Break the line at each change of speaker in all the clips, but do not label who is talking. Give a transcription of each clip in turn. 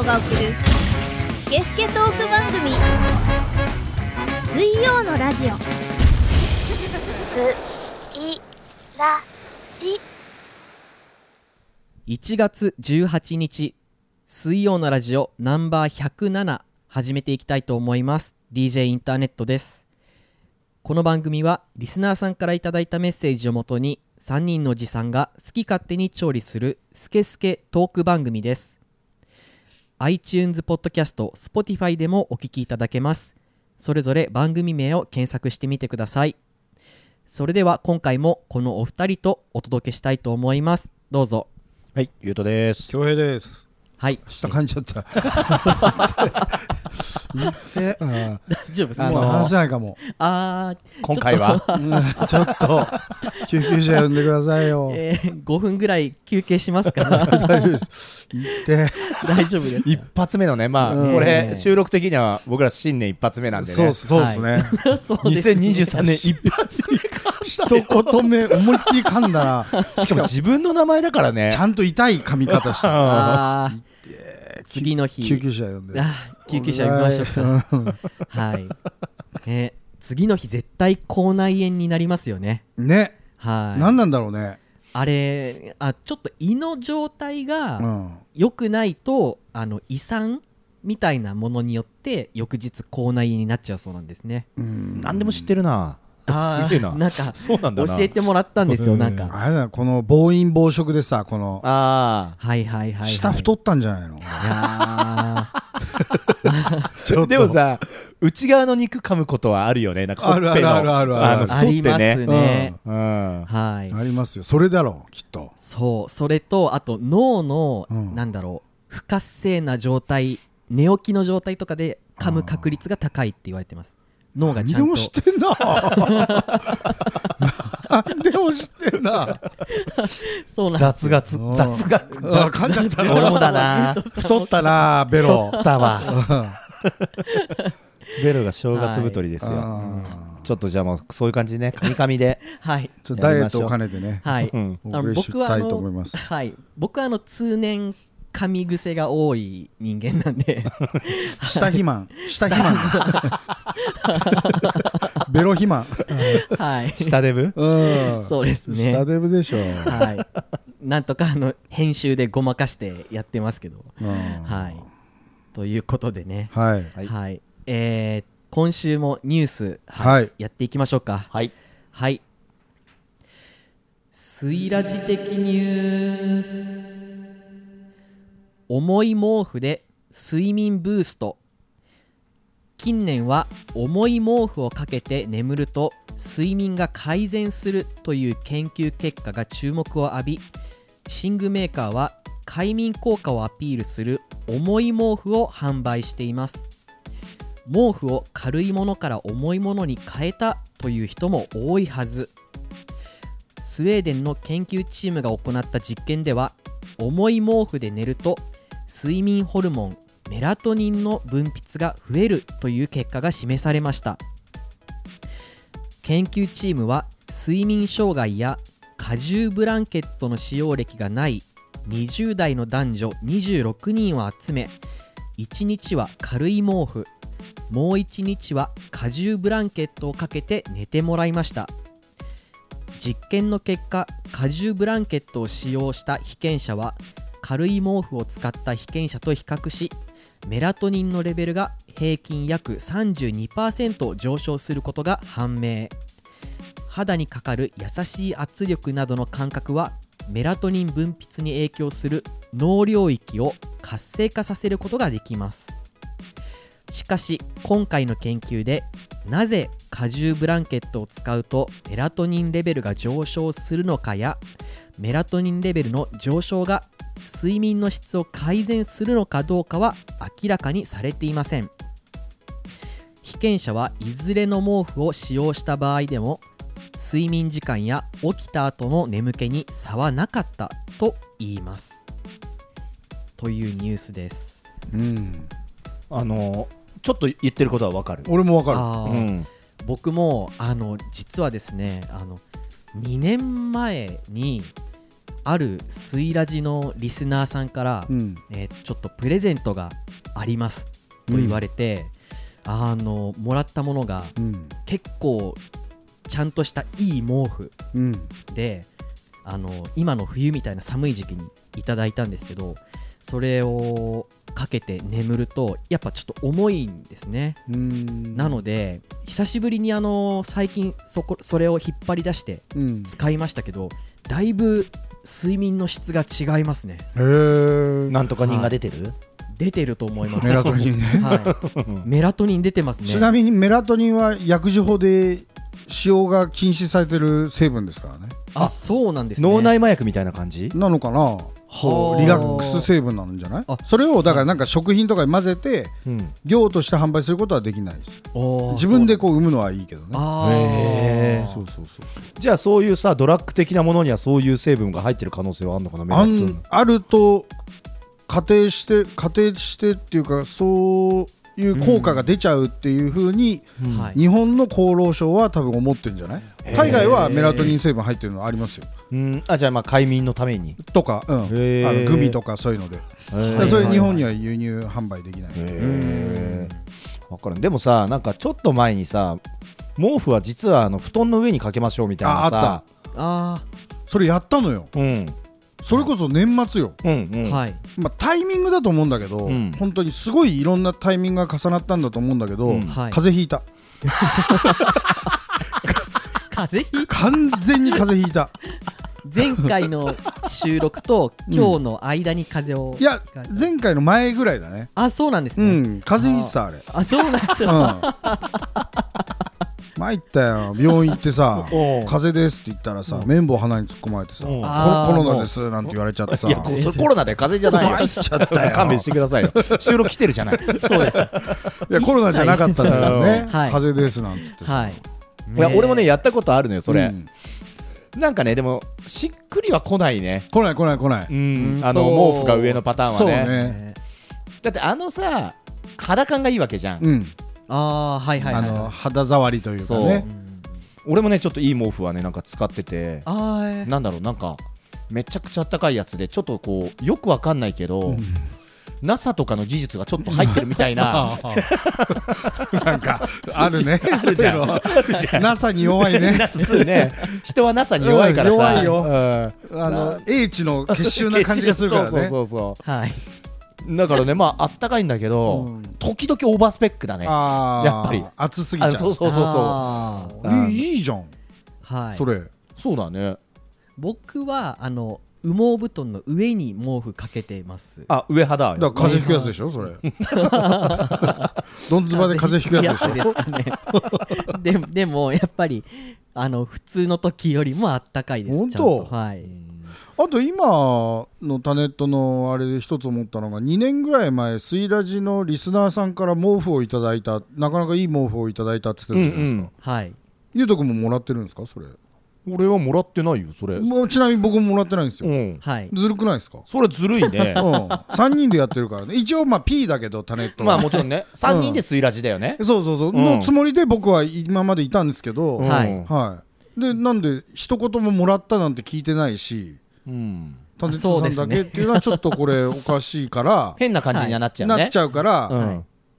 トが送るスケスケトーク番組。水曜のラジオ。すいらじ。
1月18日水曜のラジオナンバー107始めていきたいと思います。DJ インターネットです。この番組はリスナーさんからいただいたメッセージをもとに3人のおじさんが好き勝手に調理するスケスケトーク番組です iTunes ポッドキャスト Spotify でもお聞きいただけますそれぞれ番組名を検索してみてくださいそれでは今回もこのお二人とお届けしたいと思いますどうぞ
はい、ゆうとです。
恭平です。
はい
下噛んじゃった。言って、うん、
大丈夫です
もう
あの
話せないかも。
あー
今回は、
うんちょっと救急車呼んでくださいよ。
えー、5分ぐらい休憩しますから
大丈夫です。言って、
大丈夫です
一発目のね、まあ、
うん
これ、収録的には僕ら新年一発目なんでね。
そうっすそうですね。
そうですね
2023年一発目か
一言目思いっきり噛んだら、
しかも自分の名前だからね
ち。ゃんと痛い噛み方した。
あー次の日
救急車呼んで。
救急車呼びましょうか
うん
はい、えー次の日絶対口内炎になりますよね
ね、
はい
何なんだろうね。
あれあちょっと胃の状態
う
が
ん。
良くないとあの胃酸みたいなものによって翌日口内炎になっちゃうそうなんですね
うん
何でも知ってるな。すげえな。
なんか
そうなんだな。
教えてもらったんですよなんか
あれだこの暴飲暴食でさ、この
あ
はいはいはい、はい、
下太ったんじゃないの？
いや
あ。でもさ、内側の肉噛むことはあるよね。なんかほっぺの
あるあるあるある
あの
ーあります
ね。
ね、
うん。
はい
ありますよ。それだろう、きっと。
そうそれとあと脳の、
うん
なんだろう不活性な状態寝起きの状態とかで噛む確率が高いって言われてます脳がちゃんと。
何でも知ってんな。何でも知ってんな。
そうなん
雑学、
うん。
雑学。
あ噛んじゃった
俺もだな。
太ったなベロ。
太ったわ。ベロが正月太りですよ。
うん。
ちょっとじゃあもうそういう感じでね、カミカミで。
はい。
ちょっとダイエットを兼ねてね。
はい、
うん。
あのはい。僕はあの通年噛み癖が多い人間なんで。
下肥満。下肥満。ベロ肥満。
はい。
下デブ？
うん。
そうですね。
下デブでしょ
はい。なんとかあの編集でごまかしてやってますけど。
うん。
はい。ということでね。
はい。
はい。
はい、えー今週もニュース、はい
はい。
やっていきましょうか。
はい。
はい。スイラジ的ニュース重い毛布で睡眠ブースト。近年は重い毛布をかけて眠ると睡眠が改善するという研究結果が注目を浴び寝具メーカーは快眠効果をアピールする重い毛布を販売しています。毛布を軽いものから重いものに変えたという人も多いはず。スウェーデンの研究チームが行った実験では重い毛布で寝ると睡眠ホルモンメラトニンの分泌が増えるという結果が示されました。研究チームは睡眠障害や過重ブランケットの使用歴がない20代の男女26人を集め1日は軽い毛布もう1日は過重ブランケットをかけて寝てもらいました。実験の結果過重ブランケットを使用した被験者は軽い毛布を使った被験者と比較しメラトニンのレベルが平均約32%上昇することが判明。肌にかかる優しい圧力などの感覚はメラトニン分泌に影響する脳領域を活性化させることができます。しかし今回の研究でなぜ過重ブランケットを使うとメラトニンレベルが上昇するのかやメラトニンレベルの上昇が睡眠の質を改善するのかどうかは明らかにされていません。被験者はいずれの毛布を使用した場合でも睡眠時間や起きた後の眠気に差はなかったと言います。というニュースです。
うん。
あのちょっと言ってることはわかる。
俺もわかる。
うん。
僕もあの実はですねあの2年前にあるスイラジのリスナーさんから、
うん。
えーちょっとプレゼントがありますと言われて、あのもらったものが
うん。
結構ちゃんとしたいい毛布
うん。
であの今の冬みたいな寒い時期にいただいたんですけどそれをかけて眠るとやっぱちょっと重いんですね、
うん。
なので久しぶりにあの最近そこそれを引っ張り出して
うん。
使いましたけどだいぶ睡眠の質が違いますね。
へえ
なんとか人が出てる、
出てると思います。
メラトニンね。
はい、メラトニン出てますね。
ちなみにメラトニンは薬事法で使用が禁止されてる成分ですからね。
あそうなんですね。
脳内麻薬みたいな感じ？
なのかな？リラックス成分なんじゃない？
あ。
それをだからなんか食品とかに混ぜて
うん。
量として販売することはできないです。自分でこう産むのはいいけどね。
へー。
そうそうそう
じゃあそういうさドラッグ的なものにはそういう成分が入ってる可能性はあるのかな
あると仮定して仮定してっていうかそういう効果が出ちゃうっていうふうに、日本の厚労省は多分思ってるんじゃない？海外はメラトニン成分入ってるのありますよ。
うん。あじゃあまあ快眠のために。
とか、うん、あのグミとかそういうので、それ
はい。
日本には輸入販売できない、
え分からんでもさなんかちょっと前にさ毛布は実はあの布団の上にかけましょうみたいなさ。
あ
それやったのよ。
うん
それこそ年末よ、
うんう
ー、
ん。
はい。
まあ、タイミングだと思うんだけど、
うん。
本当にすごいいろんなタイミングが重なったんだと思うんだけど、
うん。
はい。
風邪ひいた。
風邪ひい
完全に風邪ひいた。
前回の収録と今日の間に風邪を、
いや前回の前ぐらいだね。
あそうなんです
う
ね、
ん風邪ひいてたあれ。
あそうなんです
うん参ったよ。病院行ってさ 風邪ですって言ったらさ綿棒鼻に突っ込まれてさ
うん。
コロナですなんて言われちゃってさ。
いやコロナで風邪じゃないよ。
参っちゃったよ。
勘弁してくださいよ。収録来てるじゃない。
そうです。
いやコロナじゃなかったんだよね。
はい。
風邪ですなんつってさ。
はい。
いや俺もねやったことあるのよそれ、
うん。
なんかねでもしっくりは来ないね。
来ない来ない来ない。
あの毛布が上のパターンはね。
ね。
だってあのさ肌感がいいわけじゃん、
うん
ああはいはいはい。
あの肌触りというかね。
俺もねちょっといい毛布はねなんか使ってて
あー。
なんだろうなんかめちゃくちゃあったかいやつでちょっとこうよくわかんないけど、NASA とかの技術がちょっと入ってるみたいな。
なんかあるね そういうの NASA に弱いね。
ね。人は NASA に弱いからさ、
うん弱いよ。
うん。
あの英知の結集な感じがするから
そう
ね
そうそうそ
はい、
うだからねまああったかいんだけど、
うん。
時々オーバースペックだね。やっぱり。
暑すぎちゃう。
あそうそうそうそう。ん。
いいいいじゃん。
はい。
それ。
うそうだね。
僕はあの羽毛布団の上に毛布かけてます。
あ上肌
だ。から風邪ひくやつでしょそれ。どんずばで風邪ひくやつでしょ。
ですかね。ででもやっぱりあの普通の時よりもあったかいです。
本当？
ちゃんと。はい
あと今のタネットのあれで一つ思ったのが2年ぐらい前スイラジのリスナーさんから毛布をいただいたなかなかいい毛布をいただいたって言ってたじゃないですか、
はい。
ゆうとくんももらってるんですかそれ？
俺はもらってないよそれ。
もうちなみに僕ももらってないんですよ、
うん。
はい。
ずるくないですか？
それずるいね。
うん、3人でやってるからね。一応まあ P だけどタネットは。
まあもちろんね。3人でスイラジだよね。
そうそうそう、
うん。
のつもりで僕は今までいたんですけど、
うん。
はい
はい。でなんで一言ももらったなんて聞いてないし
うん。
タネットさんだけっていうのはちょっとこれおかしいから
変な感じにはなっちゃうね。
なっちゃうから、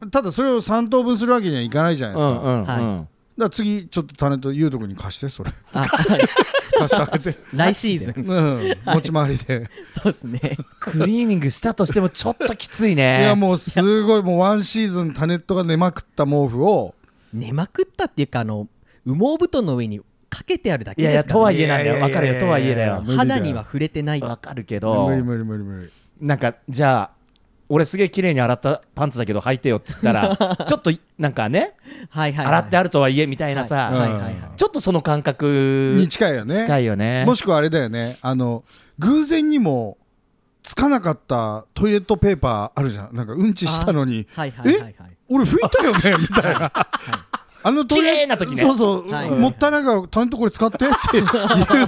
うん。
ただそれを3等分するわけにはいかないじゃないですか、だか
うんうん。
はい。
うん
ら次ちょっとタネットゆうとくんに貸してそれ。
あはい
貸してあげて、
来シーズン。
うん、持ち回りで。
そうですね。
クリーニングしたとしてもちょっときついね。
いやもうすごいもうワンシーズンタネットが寝まくった毛布を。
寝まくったっていうかあの羽毛布団の上にかけてあるだけ
いやいや
ですから、ね、
とはいえなんだよ。わかるよ。とはいえだよ。
肌には触れてない。
わかるけど
無理無理無理無理。
なんかじゃあ俺すげえ綺麗に洗ったパンツだけど履いてよっつったら ちょっとなんかね
はいはい、はい、
洗ってあるとはいえみたいな
はい
さ
はいはいはい。
ちょっとその感覚
に近いよね。
近いよね。
もしくはあれだよね。あの偶然にもつかなかったトイレットペーパーあるじゃん。なんかうんちしたのに
はいはいはいはい。
俺拭いたよね？みたいなあの
綺麗な時ね。
そうそう、
はい。
もったいないからちゃんとこれ使ってって言う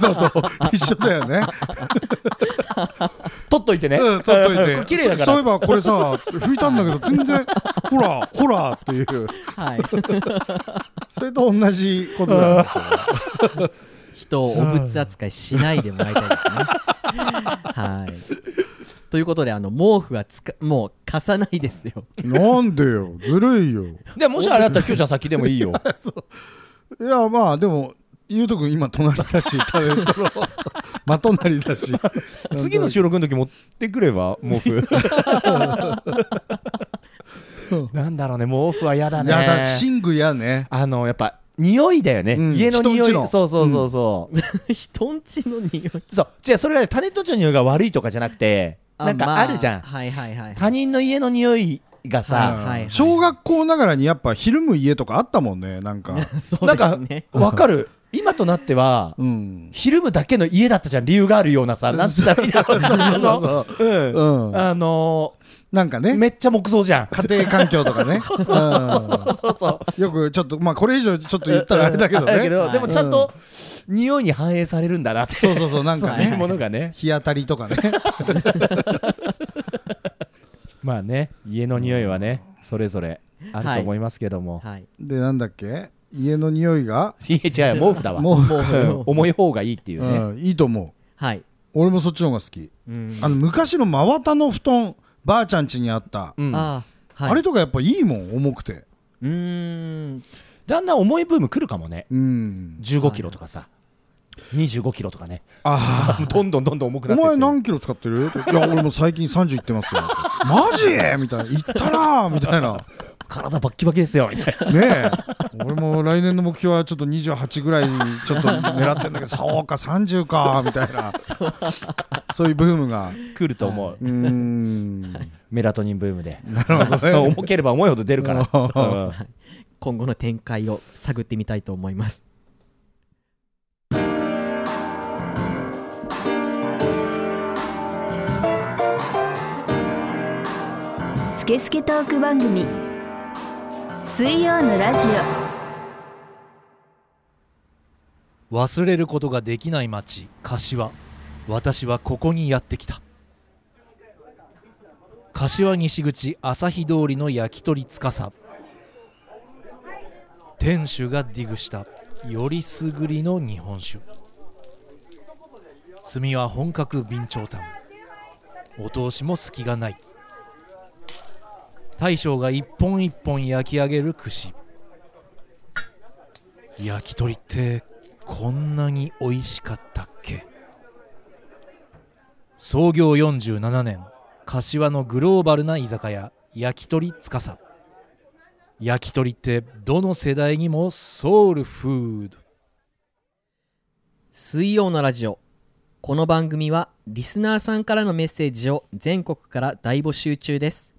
のと一緒だよね。
取っといてね。
うん取っといて。
綺麗だから。
そそういえばこれさ拭いたんだけど全然 ほらほらっていう。
はい。
それと同じことなんですよ。
人をお物扱いしないでもらいたいですね。はいということであの毛布はつかもう貸さないですよ。
なんでよ？ずるいよ。
でもしあれだったらきょうちゃん先でもいいよ。
いやまあでもゆうとくん今隣だしタレントのま隣だし。
次の収録の時持ってくれば毛布。なんだろうね毛布は嫌だね。
やだ寝具やね。
あのやっぱ匂いだよね、
うん。
家の匂い。そうそうそうそう、
人んちの匂い。
そう。違うそれがねタネットちゃんの匂いが悪いとかじゃなくてなんかあるじゃん、
まはいはいはい。
他人の家の匂いがさ、
はいはい
小学校ながらにやっぱひるむ家とかあったもんねなんか。
そう
なんか
ですね
わかる？今となっては、
うん。
ひるむだけの家だったじゃん理由があるようなさなんつったらいいんだろう
うそう。
うん。
うん。
あのー、
なんかね。
めっちゃ木造じゃん。
家庭環境とかね。
そうそう
うんよくちょっとまあこれ以上ちょっと言ったらあれだけどね。
だけど、
はい。
でもちゃんと匂いに反映されるんだなって。
そうそうそうなんかね。
ものがね。
日当たりとかね。
まあね家の匂いはねそれぞれあると思いますけども、
はい。
でなんだっけ？家の匂いが？
い、や違うよ。毛布だわ。
もう
うん重い方がいいっていうね、
うんいいと思う。
はい。
俺もそっちの方が好き。
うん。
あの昔の真綿の布団ばあちゃん家にあった。
うん。
あーはい。
あれとかやっぱいいもん重くて。
うーん。
だんだん重いブーム来るかもね。
うん。
1 5キロとかさ、2 5キロとかね。
あ
どんどんどんどん重く
あお
なってって
前何キロ使ってる？いや俺も最近30いってますよ マジ？みたいな言ったなみたいな。
体バッキバキですよみたいな。
ねえ。俺も来年の目標はちょっと28ぐらいちょっと狙ってんだけど そうか30かみたいな。そういうブームが。
来ると思う、
うーん。
メラトニンブームで。
なるほどね。
重ければ重いほど出るから、うん。
今後の展開を探ってみたいと思います
スケスケトーク番組。水曜のラジオ。
忘れることができない町柏。私はここにやってきた。柏西口朝日通りの焼き鳥司。店主がディグした。よりすぐりの日本酒。炭は本格備長炭。お通しも隙がない。大将が一本一本焼き上げる串。焼き鳥ってこんなに美味しかったっけ？創業47年柏のグローバルな居酒屋焼き鳥司。焼き鳥ってどの世代にもソウルフード。
水曜のラジオ。この番組はリスナーさんからのメッセージを全国から大募集中です。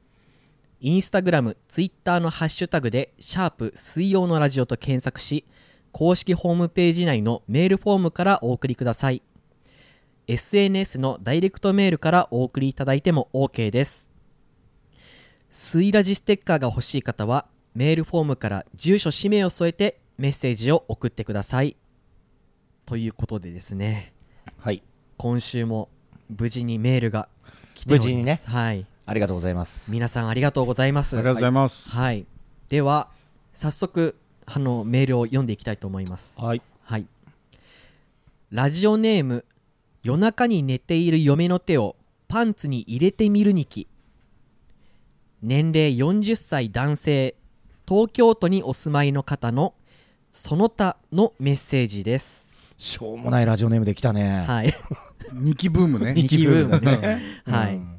インスタグラム、ツイッターのハッシュタグでシャープ水曜のラジオと検索し公式ホームページ内のメールフォームからお送りください。SNS のダイレクトメールからお送りいただいても OK です。水ラジステッカーが欲しい方はメールフォームから住所氏名を添えてメッセージを送ってください。ということでですね。
はい。
今週も無事にメールが来ております。
無事にね。
はい
ありがとうございます。
皆さんありがとうございます。
ありがとうございます、
はい。では早速あのメールを読んでいきたいと思います。
はい。
はい。ラジオネーム夜中に寝ている嫁の手をパンツに入れてみるにき。年齢40歳男性東京都にお住まいの方のその他のメッセージです。
しょうもないラジオネームできたね、
はい。
二期ブームね。
二期ブームね。
うん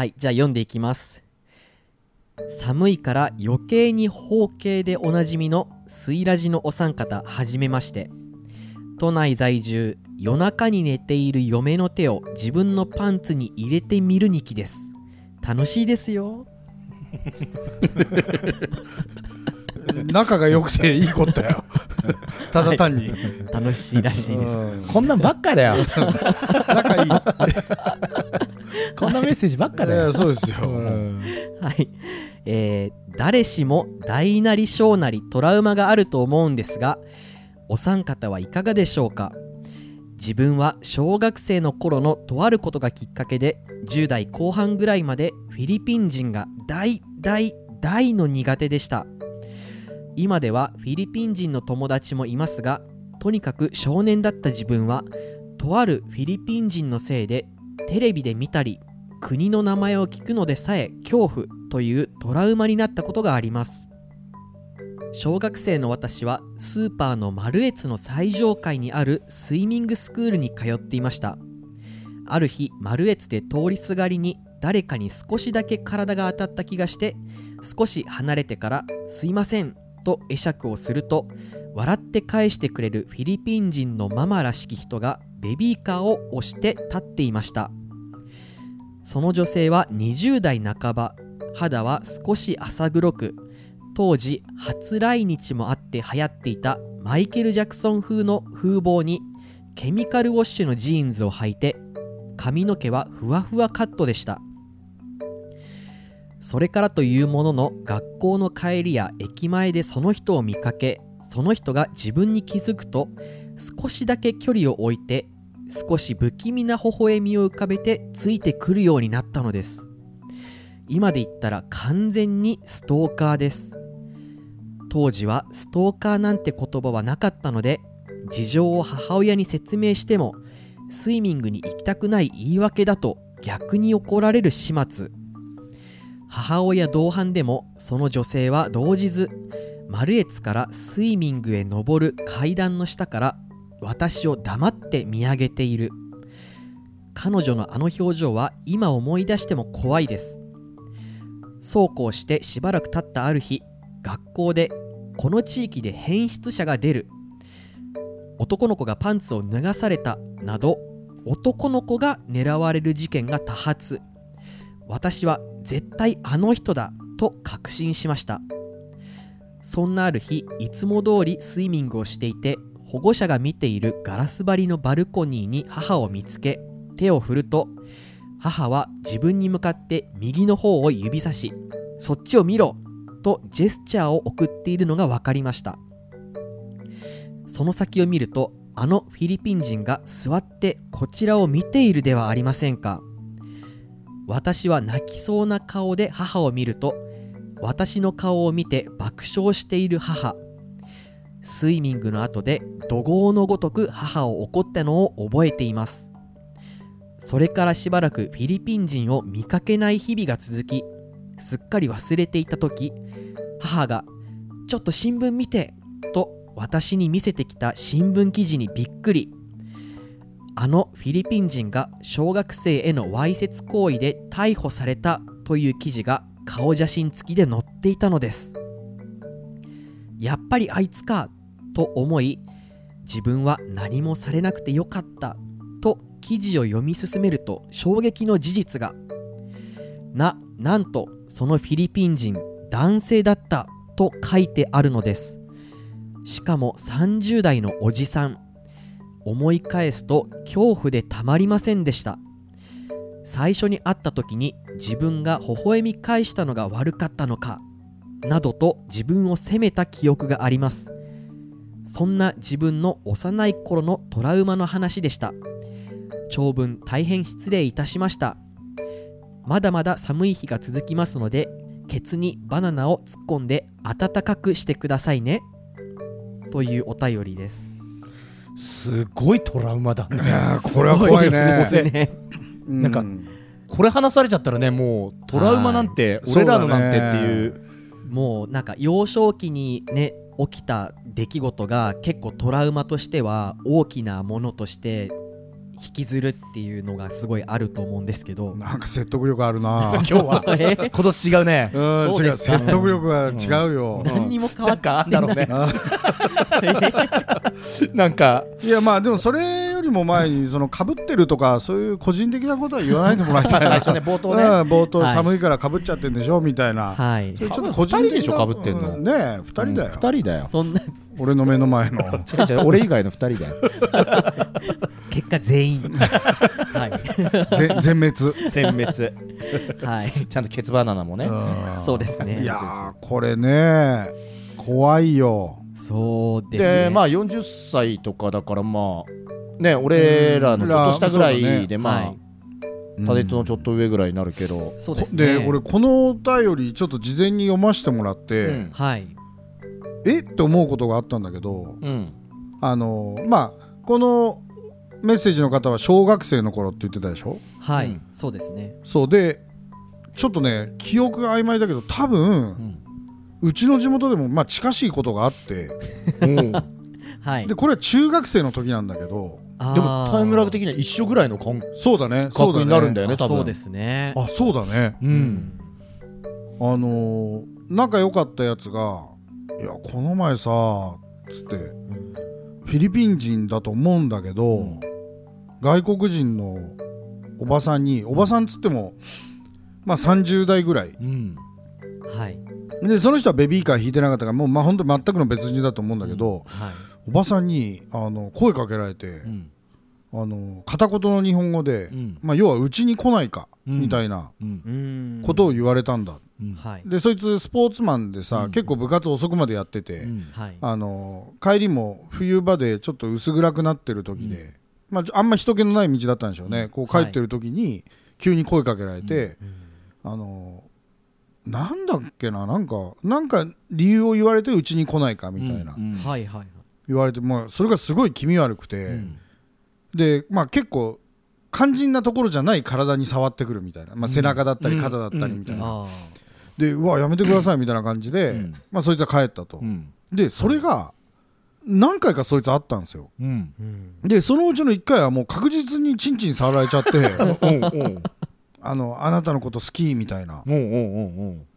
はい、はい、じゃあ読んでいきます。寒いから余計に包茎でおなじみのスイラジのお三方はじめまして。都内在住夜中に寝ている嫁の手を自分のパンツに入れてみるにきです。楽しいですよ。
仲が良くていいことだよ。ただ単に、
楽しいらしいです。
うん。
こんなんばっかだよ。
仲いい
こんなメッセージばっかだよ、
そうですよ、
うん。
はい、えー誰しも大なり小なりトラウマがあると思うんですがお三方はいかがでしょうか？自分は小学生の頃のとあることがきっかけで10代後半ぐらいまでフィリピン人が大大大の苦手でした。今ではフィリピン人の友達もいますがとにかく少年だった自分はとあるフィリピン人のせいでテレビで見たり国の名前を聞くのでさえ恐怖というトラウマになったことがあります。小学生の私はスーパーのマルエツの最上階にあるスイミングスクールに通っていました。ある日マルエツで通りすがりに誰かに少しだけ体が当たった気がして少し離れてから「すいません」と会釈をすると笑って返してくれるフィリピン人のママらしき人がベビーカーを押して立っていました。その女性は20代半ば肌は少し浅黒く当時初来日もあって流行っていたマイケル・ジャクソン風の風貌にケミカルウォッシュのジーンズを履いて髪の毛はふわふわカットでした。それからというものの学校の帰りや駅前でその人を見かけその人が自分に気づくと少しだけ距離を置いて少し不気味な微笑みを浮かべてついてくるようになったのです。今で言ったら完全にストーカーです。当時はストーカーなんて言葉はなかったので事情を母親に説明してもスイミングに行きたくない言い訳だと逆に怒られる始末。母親同伴でもその女性は動じずマルエツからスイミングへ登る階段の下から私を黙って見上げている。彼女のあの表情は今思い出しても怖いです。そうこうしてしばらく経ったある日学校でこの地域で変質者が出る。男の子がパンツを脱がされたなど男の子が狙われる事件が多発。私は絶対あの人だと確信しました。そんなある日いつも通りスイミングをしていて保護者が見ているガラス張りのバルコニーに母を見つけ手を振ると母は自分に向かって右の方を指さしそっちを見ろとジェスチャーを送っているのが分かりました。その先を見るとあのフィリピン人が座ってこちらを見ているではありませんか私は泣きそうな顔で母を見ると私の顔を見て爆笑している母スイミングの後で怒号のごとく母を怒ったのを覚えています。それからしばらくフィリピン人を見かけない日々が続きすっかり忘れていた時母が「ちょっと新聞見て」と私に見せてきた新聞記事にびっくり。あのフィリピン人が小学生へのわいせつ行為で逮捕されたという記事が顔写真付きで載っていたのです。やっぱりあいつかと思い自分は何もされなくてよかったと記事を読み進めると衝撃の事実が。ななんとそのフィリピン人男性だったと書いてあるのです。しかも30代のおじさん。思い返すと恐怖でたまりませんでした。最初に会った時に自分が微笑み返したのが悪かったのか。などと自分を責めた記憶があります。そんな自分の幼い頃のトラウマの話でした。長文大変失礼いたしました。まだまだ寒い日が続きますのでケツにバナナを突っ込んで暖かくしてくださいね。というお便りです。
すごいトラウマだね。
これは怖いね。
なんかこれ話されちゃったらねもうトラウマなんて
はい。
俺らのなんてっていう
もうなんか幼少期にね起きた出来事が結構トラウマとしては大きなものとして引きずるっていうのがすごいあると思うんですけど。
なんか説得力あるな。
今日は。
え？
今年違うね。
うん違う
そうですか
説得力が違うよ、
何にも変わ
なんかあんだろうね。
あ
なんか。
いやまあでもそれよりも前にその被ってるとかそういう個人的なことは言わないでもらいたいな
最初ね冒頭ね
うん冒頭
はい
寒いから被っちゃってんでしょみたいな、
はい。
ちょっと個人的な
二人でしょ被ってんの？
うんねえ二人だよ、
二人だよ。
そんな
俺の目の前の。
違う違う俺以外の二人だよ。
結果全員。はい。
ぜ全滅、
全滅。
はい。
ちゃんとケツバナナもね。
うん。
そうですね。
いやーこれね怖いよ。
そうですね。
でまあ40歳とかだからまあね俺らのちょっとしたぐらいでま
はい
あタネットのちょっと上ぐらいになるけど
そうですね
で俺このお便りちょっと事前に読ませてもらって、
うん
はい
え？って思うことがあったんだけど
うん。
あのまあこのメッセージの方は小学生の頃って言ってたでしょ？
はい、
うん。
そうですね。
そう。でちょっとね記憶が曖昧だけど多分、うちの地元でもまあ近しいことがあって。
うん。
はい。
でこれは中学生の時なんだけど。
でもタイムラグ的には一緒ぐらいの感
そうだね。そうだね
覚になるんだよね多分。
あそうですね。
あそうだね。
うん。
あのー仲良かったやつが「いやこの前さ」つってフィリピン人だと思うんだけど、外国人のおばさんにおばさんつってもまあ30代ぐらい。
うん。
はい。
でその人はベビーカー引いてなかったからもうまあ本当全くの別人だと思うんだけど、
はい。
おばさんにあの声かけられて、
うん
あの片言の日本語で、
うん。
まあ、要はうちに来ないか、
うん。
みたいなことを言われたんだ、
うん。
はい。
でそいつスポーツマンでさ、
うん。
結構部活遅くまでやってて、あの帰りも冬場でちょっと薄暗くなってる時で、まあ、あんま人気のない道だったんでしょうね、こう帰ってる時に急に声かけられて、あのなんだっけななんかなんか理由を言われてうちに来ないかみたいな、言われてもうそれがすごい気味悪くて、
うん
でまあ結構肝心なところじゃない体に触ってくるみたいな、まあ、背中だったり
うん。
肩だったりみたいな、
あ
でうわやめてくださいみたいな感じで、
うん。
まあ、そいつは帰ったと、
うん。
でそれが何回かそいつあったんですよ。でそのうちの1回はもう確実にチンチン触られちゃって。あのあなたのこと好きみたいな。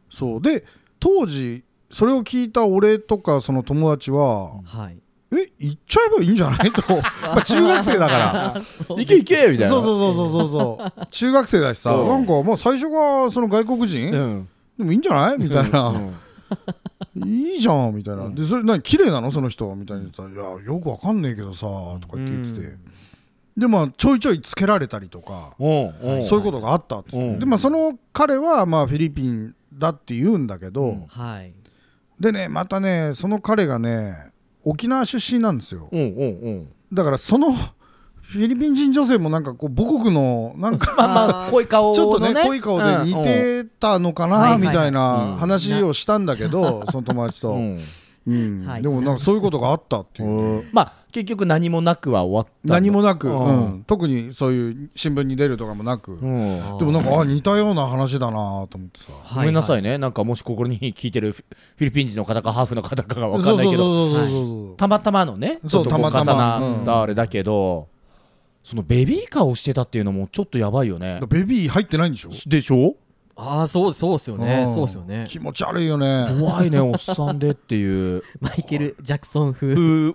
そう。で当時それを聞いた俺とかその友達は
はい
え行っちゃえばいいんじゃない？と。まあ中学生だから。
いけいけみたいな。
そうそうそうそうそう。そう中学生だしさ
うん。
なんかまあ最初がその外国人、
うん。
でもいいんじゃない？みたいな、
うん。
いいじゃんみたいな、
うん
でそれ何綺麗なの？その人みたいに言ったら「いやよくわかんねえけどさ」とか言ってて。て、でまあちょいちょいつけられたりとか、そういうことがあったっでまあその彼はまあフィリピンだって言うんだけど、でねまたねその彼がね沖縄出身なんですよ。
うんうんうん。
だからそのフィリピン人女性もなんかこう母国のなんか
まあまあ 濃い顔
ちょっと
のね
ね濃い顔で似てたのか
うん
なみたいな
はい
話をしたんだけどその友達と、
うん
うん
はい。
でもなんかそういうことがあったっていうね、
まあ結局何もなくは終わった。
何もなく、特にそういう新聞に出るとかもなく、でもなんかあ似たような話だなと思ってさ。
ごめんなさい
ね。
ねなんかもしここに聞いてるフィリピン人の方かハーフの方かが分かんないけどたまたまのねち
そう
ょっとこう
たまたま。
重なったあれだけどそのベビーカーをしてたっていうのもちょっとやばいよね。
ベビー入ってないんでしょ？
でしょ？
ああそうそうですよね。
ん。
そうですよね。
気持ち悪いよね。
怖いねおっさんでっていう。
マイケル・ジャクソン風。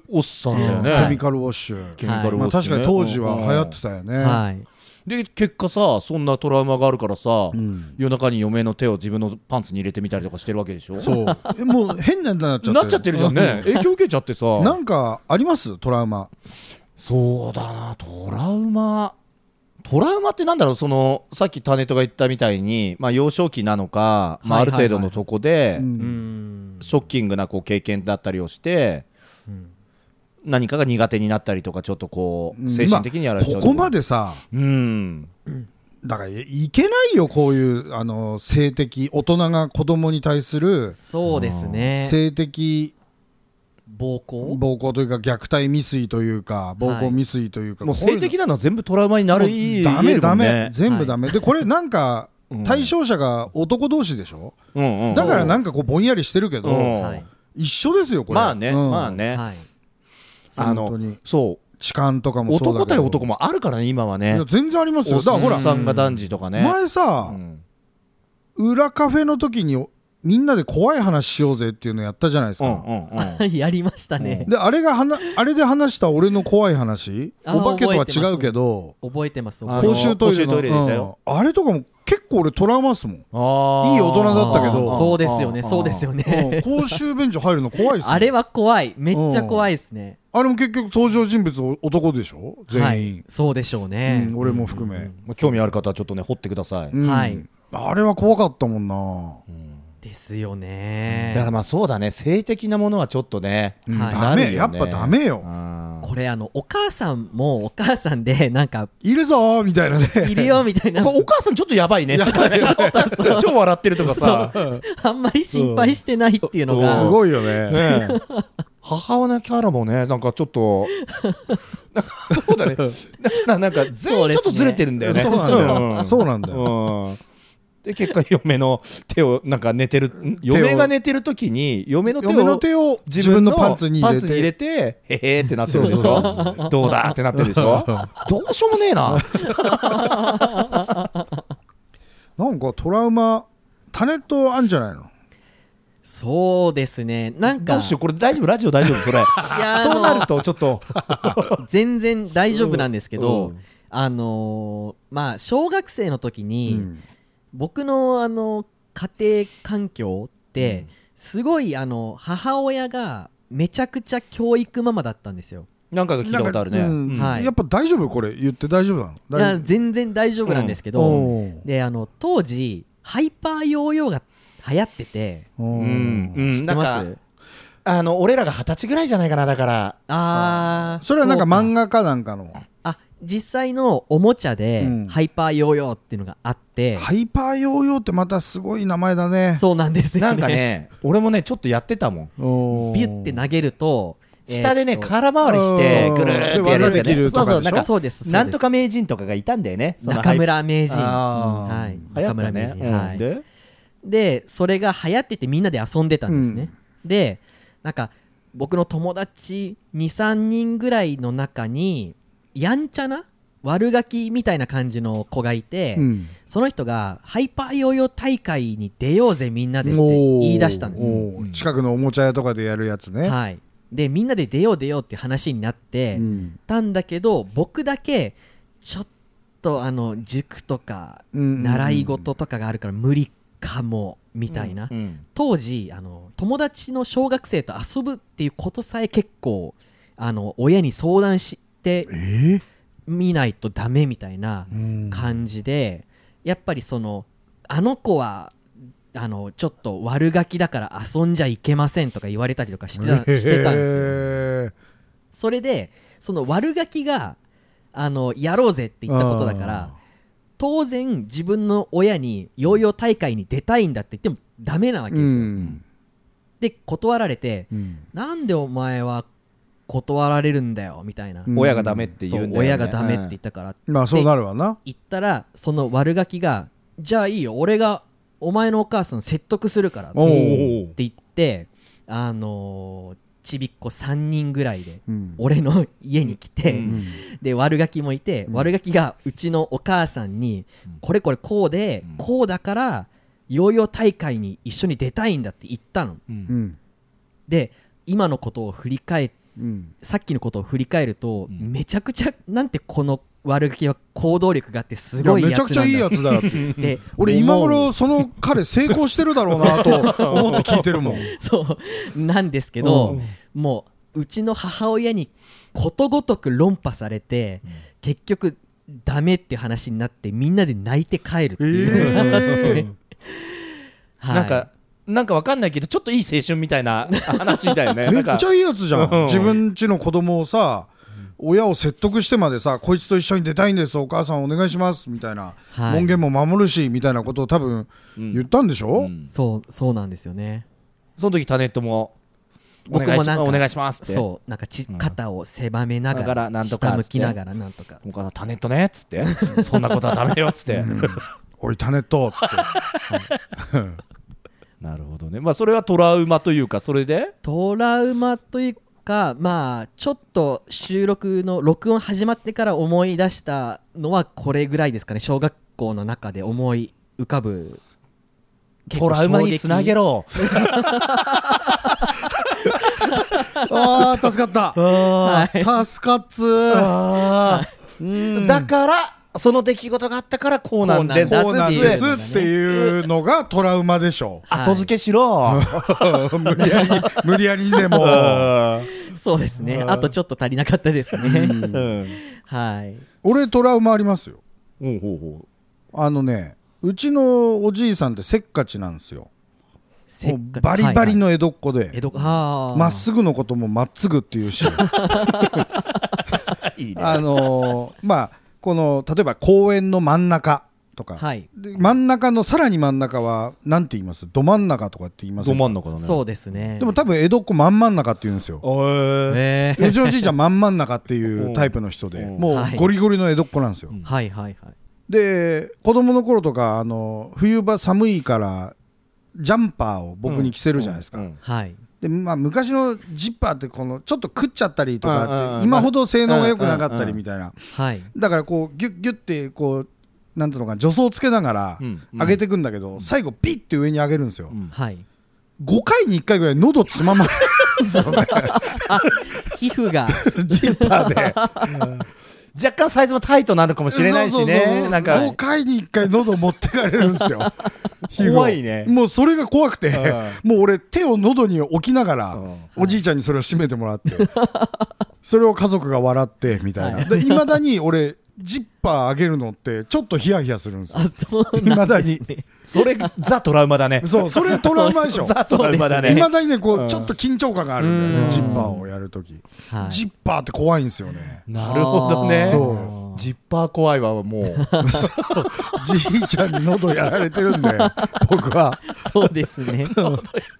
おっさんだよ
ケ
ね
ミカルウォッシュ、
ケミカルウ
まあ、
ォッシュね。
確かに当時は流行ってたよね、
はい。
で結果さそんなトラウマがあるからさ
うん。
夜中に嫁の手を自分のパンツに入れてみたりとかしてるわけでしょ？
そう。えもう変なになっちゃって
なっちゃってるじゃんね。影響受けちゃってさ。
なんかあります？トラウマ。
そうだなトラウマトラウマってなんだろう？そのさっきタネットが言ったみたいに、まあ、幼少期なのか、まあ、ある程度のとこで、ショッキングなこう経験だったりをして、
うん。
何かが苦手になったりとかちょっとこ
う
精神的にやられちゃう
ここまでさ
うん。
だからいいけないよこういうあの性的大人が子供に対する
そうですね。
性的
暴行？
暴行というか虐待未遂というか暴行未遂というか、
もう性的なのは全部トラウマになる
ダメダメ全部
はい。
ダメ、でこれなんか
うん。
対象者が男同士でしょ、
う
だからなんかこうぼんやりしてるけど、一緒ですよこれ。
まあね、
うん。
まあね、
はい。
あ
本当に。
のそう。
痴漢とかもそうだけど。
男対男もあるからね今はいね
や全然ありますよ。
お
だからほら
っさんが男児とかね。
前さ
う、ん。
裏カフェの時にみんなで怖い話しようぜっていうのやったじゃないですか、
うんうんうん。
やりましたね。
であれがはなあれで話した俺の怖い話。
あ
お化けとは違うけど
覚えてます
公衆トイレの
公衆トイレでしたよ。
うん。あれとかも結構俺トラウマっすもん、いい大人だったけど。
そうですよねそうですよ
うん。
ね
公衆便所入るの怖いっすよ
あれは怖い。めっちゃ怖いですね。
あれも結局登場人物お男でしょ？全員、
はい。そうでしょうね。
うん俺も含め、
まあ興味ある方はちょっとね掘ってください、
うん。
はい。
あれは怖かったもんな、
ですよね。
だからまあそうだね性的なものはちょっとね、
うん。
はい
ダメやっぱダメよ。
うん。
これあのお母さんもお母さんでなんか
いるぞーみたいなね。
いるよみたいな。
そうお母さんちょっとやばいね。超笑ってるとかさ。
あんまり心配してないっていうのが。
すごいよね。
ねえ。母親のキャラもねなんかちょっとなんかそうだね。ななんか全員ちょっとずれてるんだよね。
そうなんだよ、
うん。
そうなんだよ、
うんで結果嫁の手をなんか寝てるん嫁が寝てる時に嫁の手を
自分のパンツに入れて。
入れてへへーってなってるでしょ？どうだってなってるでしょ？どうしようもねえな。
なんかトラウマタネットあんじゃないの？
そうですね。なんか。
どうしようこれ大丈夫？ラジオ大丈夫？それ。
いや
そうなる
あ
とちょっ庭
の全然大丈夫なんですけど、
うん。
あのーまあ小学生の時に、
うん
僕のあの家庭環境って、すごいあの母親がめちゃくちゃ教育ママだったんですよ。
なんか聞いたことあるね。
なんかうん。
うん。
はい
やっぱ大丈夫これ？言って大丈夫なの？
全然大丈夫なんですけど、
おー
であの当時ハイパーヨーヨーが流行ってて知ってます？
なんかあの俺らが二十歳ぐらいじゃないかなだから。
あー
それはなんか漫画かなんかの？
あ実際のおもちゃで、
うん。
ハイパーヨーヨーっていうのがあって、
ハイパーヨーヨーってまたすごい名前だね。
そうなんですよね。
なんかね俺もねちょっとやってたもん。
お ー
ビュッて投げると
下でね
えーっと
空回りして
うん
ぐるーってやるやつ
で技できる
そうそうなんか
そうですそうです。
なんとか名人とかがいたんだよねその
中村名人。
あー。
はい。
流行
中
ったね。
村名人、
うん。
はい。
で？
でそれが流行っててみんなで遊んでたんですね、でなんか僕の友達23人ぐらいの中にやんちゃな悪ガキみたいな感じの子がいて、
うん。
その人がハイパーヨーヨー大会に出ようぜみんなでって言い出したんですよ、
おー。近くのおもちゃ屋とかでやるやつね。
はい、でみんなで出よう出ようって話になって、
うん。
たんだけど僕だけちょっとあの塾とか
うん
習い事とかがあるから無理かもみたいな、
うん。
当時あの友達の小学生と遊ぶっていうことさえ結構あの親に相談して
え
みないとダメみたいな
ー
感じで、やっぱりそのあの子はあのちょっと悪ガキだから遊んじゃいけませんとか言われたりとかしてたしてたんですよ。
よ
それでその悪ガキがあのやろうぜって言ったことだから当然自分の親にヨーヨー大会に出たいんだって言ってもダメなわけ
う
ですよ。
ん。
で断られて
うん。
なんでお前は断られるんだよみたいな、
うん。
親がダメって言うんだよね。
親がダメって言ったから。って
まあそうなるわな。
言ったらその悪ガキがじゃあいいよ俺がお前のお母さん説得するからって
お
言ってあのーちびっこ3人ぐらいで
うん。
俺の家に来て、
うん。
で悪ガキもいて、
うん。
悪ガキがうちのお母さんに、
うん。
これこれこうで、
うん。
こうだからヨーヨー大会に一緒に出たいんだって言ったの。
うん。
うん。
で今のことを振り返っ
うん
さっきのことを振り返ると、
うん。
めちゃくちゃなんてこの悪ガキは行動力があってすごいやつなんだ。
めちゃくちゃいいやつだよって。
で
俺今頃その彼成功してるだろうなと 思って聞いてるもん。
そう。なんですけど、もううちの母親にことごとく論破されて、結局ダメって話になってみんなで泣いて帰るっていう。のがあって、はい。
なんかなんかわかんないけどちょっといい青春みたいな話だよね。
めっちゃいいやつじゃ
うん。
ん自分家の子供をさ親を説得してまでさこいつと一緒に出たいんですお母さんお願いしますみたいな
はい。
門限も守るしみたいなことを多分
うん
言ったんでしょ？
うん。
そうそうなんですよね。
その時タネットもお願いし
僕もなんか
お願いしますって。
そうなんかち
うん。
肩を狭めなが
ららなんとか
下向きながらなんとか。
お母さんタネットねっつって。そんなことはダメよっつって。
おいタネットっつって
なるほどね。まあそれはトラウマというかそれで？
トラウマというかまあちょっと収録の録音始まってから思い出したのはこれぐらいですかね。小学校の中で思い浮かぶ
トラウマにつなげろ。
あー助かった。
はい。
助かっつ
あ
うん。
だからその出来事があったからこうなんで
こうなん
こうなん
だ
ですっていうのがトラウマでしょ
後付けしろ。
無理やり無理やりでも。
そうですね。
うん。
あとちょっと足りなかったですね。
うん。
はい。
俺トラウマありますよ。
ほうほうほ
あのねうちのおじいさんってせっかちなんですよ。バリバリ
はいはい。
の江戸っ子。で
江戸はあ。
まっすぐのこともまっつぐっていうし。
う いいね。
あのーまあこの例えば公園の真ん中とか、
はい。
で真ん中のさらに真ん中はなんて言います？ど真ん中とかって言います
ど真ん中だね。
そうですね。
でも多分江戸っ子真ん真ん中って言うんですよ。
え
えー。
うちのじいちゃん真ん真ん中っていうタイプの人で
うん。
もうゴリゴリの江戸っ子なんですよ、
うん。
はいはいはい。
で子供の頃とかあの冬場寒いからジャンパーを僕に着せるじゃないですか、
はい
でまあ、昔のジッパーってこのちょっと食っちゃったりとか今ほど性能が良くなかったりみたいな。
はい。
だからこうギュッギュッてこうなんつうのかな助走つけながら上げていくんだけど最後ピッて上に上げるんですよ。
はい。
5回に1回ぐらい喉つままれるんですよね。
皮膚が。
ジッパーで
若干サイズもタイトなのかもしれないしね。なんか。
5回に1回喉持ってかれるんですよ。
怖いね。
もうそれが怖くて
う
もう俺手を喉に置きながら
うん。
おじいちゃんにそれを締めてもらってそれを家族が笑ってみたいな。
はい。
いまだに俺ジッパー上げるのってちょっとヒヤヒヤするんですよ。
あそう
いまだに。
それザトラウマだね。
そうそれトラウマでしょ。
ザトラウマだね。
いまだにねこ
う
うん。ちょっと緊張感があるんだよ
うん。
ねジッパーをやるとき。
はい。
ジッパーって怖いんですよね。
なるほどね。
そ
ジッパー怖いわもう。
じいちゃんに喉やられてるんで僕は。
そうですね。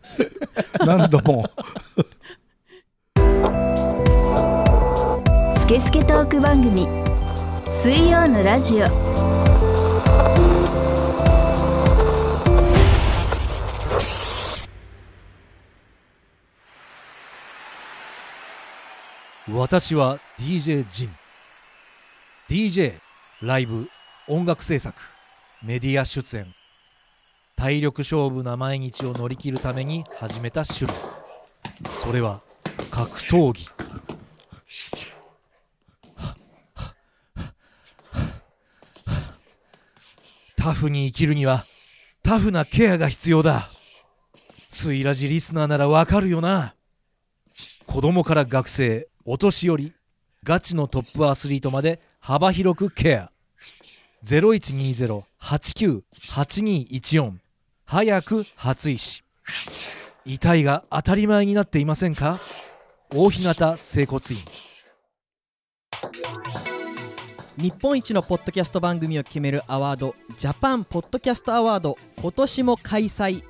何度も。
スケスケトーク番組水曜のラジオ。
私は DJ ジン。DJ ライブ音楽制作メディア出演。体力勝負な毎日を乗り切るために始めた趣味。それは格闘技。タフに生きるにはタフなケアが必要だ。スイラジリスナーならわかるよな。子供から学生お年寄りガチのトップアスリートまで幅広くケア。0120-89-8214早く初医師。痛いが当たり前になっていませんか？大日型整骨院。
日本一のポッドキャスト番組を決めるアワードジャパンポッドキャストアワード今年も開催。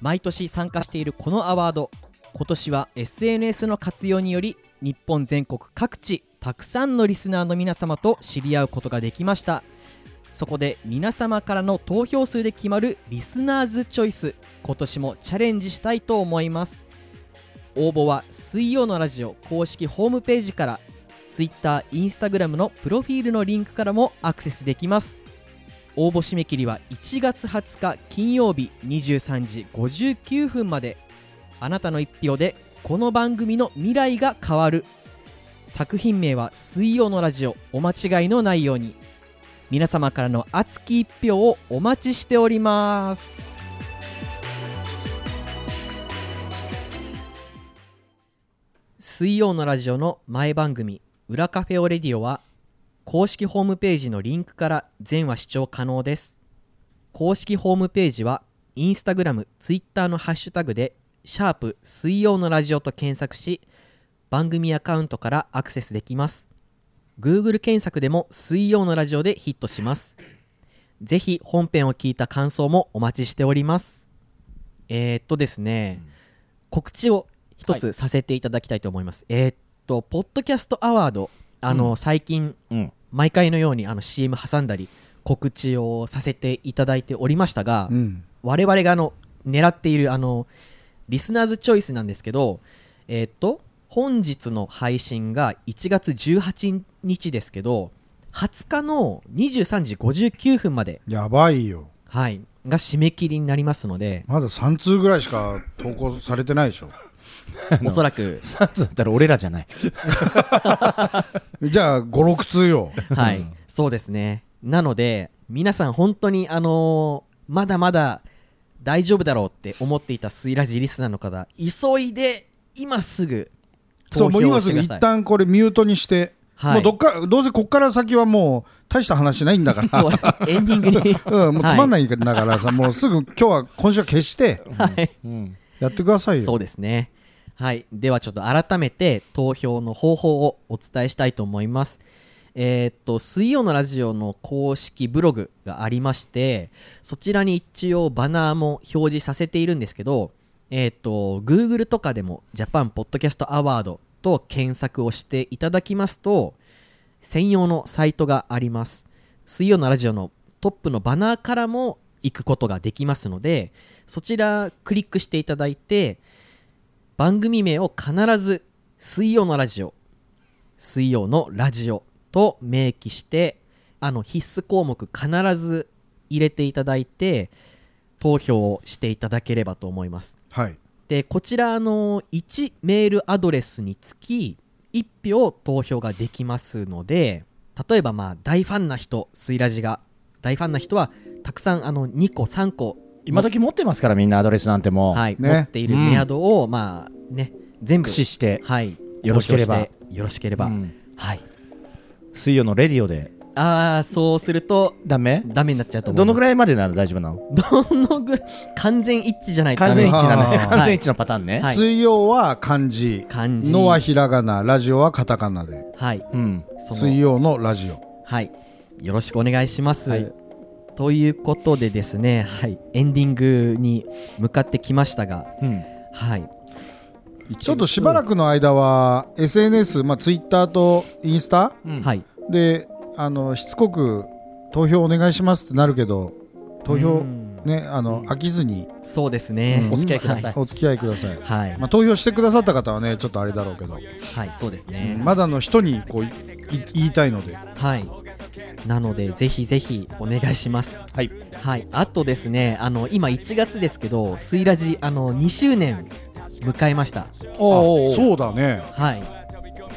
毎年参加しているこのアワード今年は SNS の活用により日本全国各地たくさんのリスナーの皆様と知り合うことができました。そこで皆様からの投票数で決まるリスナーズチョイス今年もチャレンジしたいと思います。応募は水曜のラジオ公式ホームページから Twitter、Instagram のプロフィールのリンクからもアクセスできます。応募締め切りは1月20日金曜日23時59分まで。あなたの一票でこの番組の未来が変わる。作品名は水曜のラジオ。お間違いのないように。皆様からの熱き一票をお待ちしております。水曜のラジオの前番組「裏カフェオレディオ」は公式ホームページのリンクから全話視聴可能です。公式ホームページはインスタグラム、ツイッターのハッシュタグで「シャープ水曜のラジオ」と検索し番組アカウントからアクセスできます。Google 検索でも水曜のラジオでヒットします。ぜひ本編を聞いた感想もお待ちしております。えー、っとですね、告知を一つさせていただきたいと思います、えーっとポッドキャストアワードあの、最近
うん。
毎回のようにあの CM 挟んだり告知をさせていただいておりましたが、
うん。
我々があの狙っているあのリスナーズチョイスなんですけどえーっと本日の配信が1月18日ですけど20日の23時59分まで、
やばいよ。
はい、が締め切りになりますので
まだ3通ぐらいしか投稿されてないでしょ
おそらく、
サツだったら俺らじゃない。
じゃあ56通よ。
はい、そうですね。なので皆さん本当にあのーまだまだ大丈夫だろうって思っていたスイラジリスナーの方急いで今すぐ
そうもう今すぐ一旦これミュートにして、
はい。
もうどっかどうせこっから先はもう大した話ないんだから。
エンディングに。
うん、もうつまんないんだからさ、もうすぐ今日は今週は消して。
はい。
うん。
やってくださいよ。
そうですねはい。ではちょっと改めて投票の方法をお伝えしたいと思います。えーっと水曜のラジオの公式ブログがありましてそちらに一応バナーも表示させているんですけどえーっと Google とかでもジャパンポッドキャストアワードと検索をしていただきますと専用のサイトがあります。水曜のラジオのトップのバナーからも行くことができますのでそちらクリックしていただいて番組名を必ず水曜のラジオ水曜のラジオと明記してあの必須項目必ず入れていただいて投票をしていただければと思います。
はい。
でこちらあの1メールアドレスにつき1票投票ができますので例えばまあ大ファンな人スイラジが大ファンな人はたくさんあの2個3個
今時持ってますからみんなアドレスなんてもう、
はい
ね。
持っているメアドを、まあね全部
駆使して、
はい
よろしければ。
投票してよろしければ、
うん。
はい。
水曜のレディオで。
ああそうすると
ダメ？
ダメになっちゃうと思う
どのぐ
らい
らいまでなら大丈夫なの？
どのぐらい完全一致じゃないとダ
完
メ
全一致なね完全一致のパターンね、
はい。
水曜は漢字。
漢字。
のはひらがな。ラジオはカタカナで。
はい。
うん。
その
水曜のラジオ。
はい。よろしくお願いします、
はい
ということでですねはいエンディングに向かってきましたが
うん。
はい。
ちょっとしばらくの間は SNS、まあ、ツイッターとインスタ？
うん。
はい。
であのしつこく投票お願いしますってなるけど投
う
票
ん。
ねあの飽きずに。
そうですね、
うん。
お付き合いください。
お付き合いください、
はい、はい
まあ、投票してくださった方はねちょっとあれだろうけど、
はい、そうですね、
まだの人にこう言いたいので。
はいなのでぜひぜひお願いします。
はい。
はい。あとですねあの今1月ですけどスイラジあの2周年迎えました。
お
あそうだね。
はい。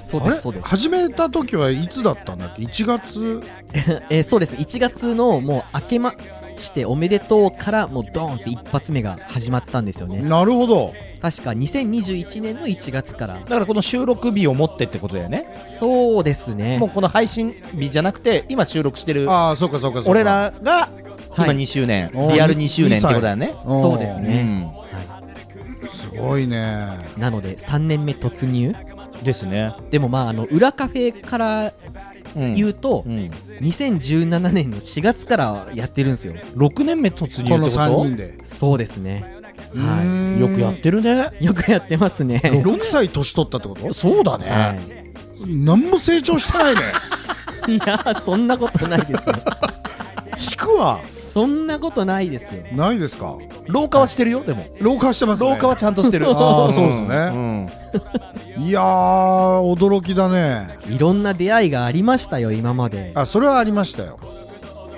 そうですそうです。
始めた時はいつだったんだっけ？1月
えーそうです。1月のもう明けましておめでとうからもうドーンって一発目が始まったんですよね。
なるほど。
確か2021年の1月から。
だからこの収録日を持ってってことだよね。
そうですね。
もうこの配信日じゃなくて今収録してる
ああそうかそうかそうか。
俺らが今
はい。
2周年、
おー
リアル2周年ってことだよね。
うん
そうですね。
うん。
は
すごいね。
い、なので3年目突入？
ですね。
でもまああの裏カフェから
うん
言うと、
うん。
2017年の4月からやってるんですよ。
6年目突入ってこ
3人で。
そうですね。
う
は
ーん。
とよくやってるね。
いよくやってますね。
6歳年取ったってこと？
そうだね、
は
何も成長してないね。
い、いやーそんなことないですよ
引くわ
そんなことないですよ。
ないですか？
廊下はしてるよでも。
老化してますね。
廊下はちゃんとしてる。
あーそうですね。
ん。
いやー驚きだね。
いろんな出会いがありましたよ今まで。
あそれはありましたよ。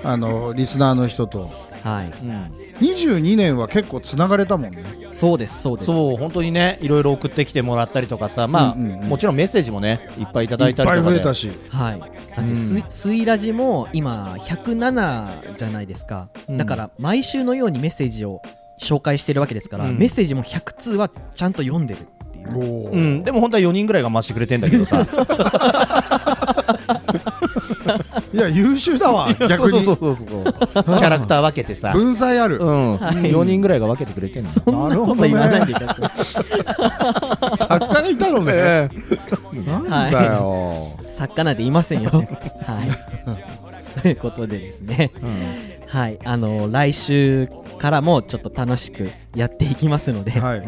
あのリスナーの人と。
はい。
うん
22年は結構つながれたもんね。
そうですそうです。
そう本当にねいろいろ送ってきてもらったりとかさまあ、
うんうんうん。
もちろんメッセージもねいっぱいいただ
いっぱい
いたりとかで。
増えたし。
はい。だってス,、
うん。
スイラジも今107じゃないですか、
うん。
だから毎週のようにメッセージを紹介してるわけですから、
うん。
メッセージも100通はちゃんと読んでるっていう。
おー。
うん、でも本当は4人ぐらいが回してくれてんだけどさ
いや優秀だわ。逆
そう
に
そうそうそう。キャラクター分けてさ、
文才ある。
うん。
はい。
4人ぐらいが分けてくれてんの。
そんなこと言わない。でください、
作家がいたのね。
え
なんだよ。
作家なんていませんよ はい。ということでですね。はい。あの来週からもちょっと楽しくやっていきますので、
はい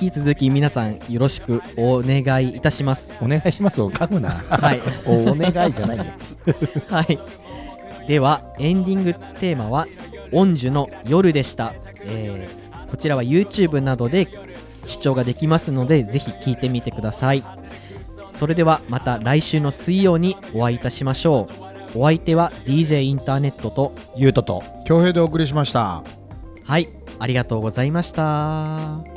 引き続き皆さんよろしくお願いいたします
お願いしますを書くな
はい
おお願いじゃないよ
はい。では、エンディングテーマは、オンジュの夜でした。えーこちらは YouTube などで視聴ができますので、ぜひ聞いてみてください。それでは、また来週の水曜にお会いいたしましょう。お相手は DJ インターネットと、
ゆうとと
恭平でお送りしました
はい、ありがとうございました。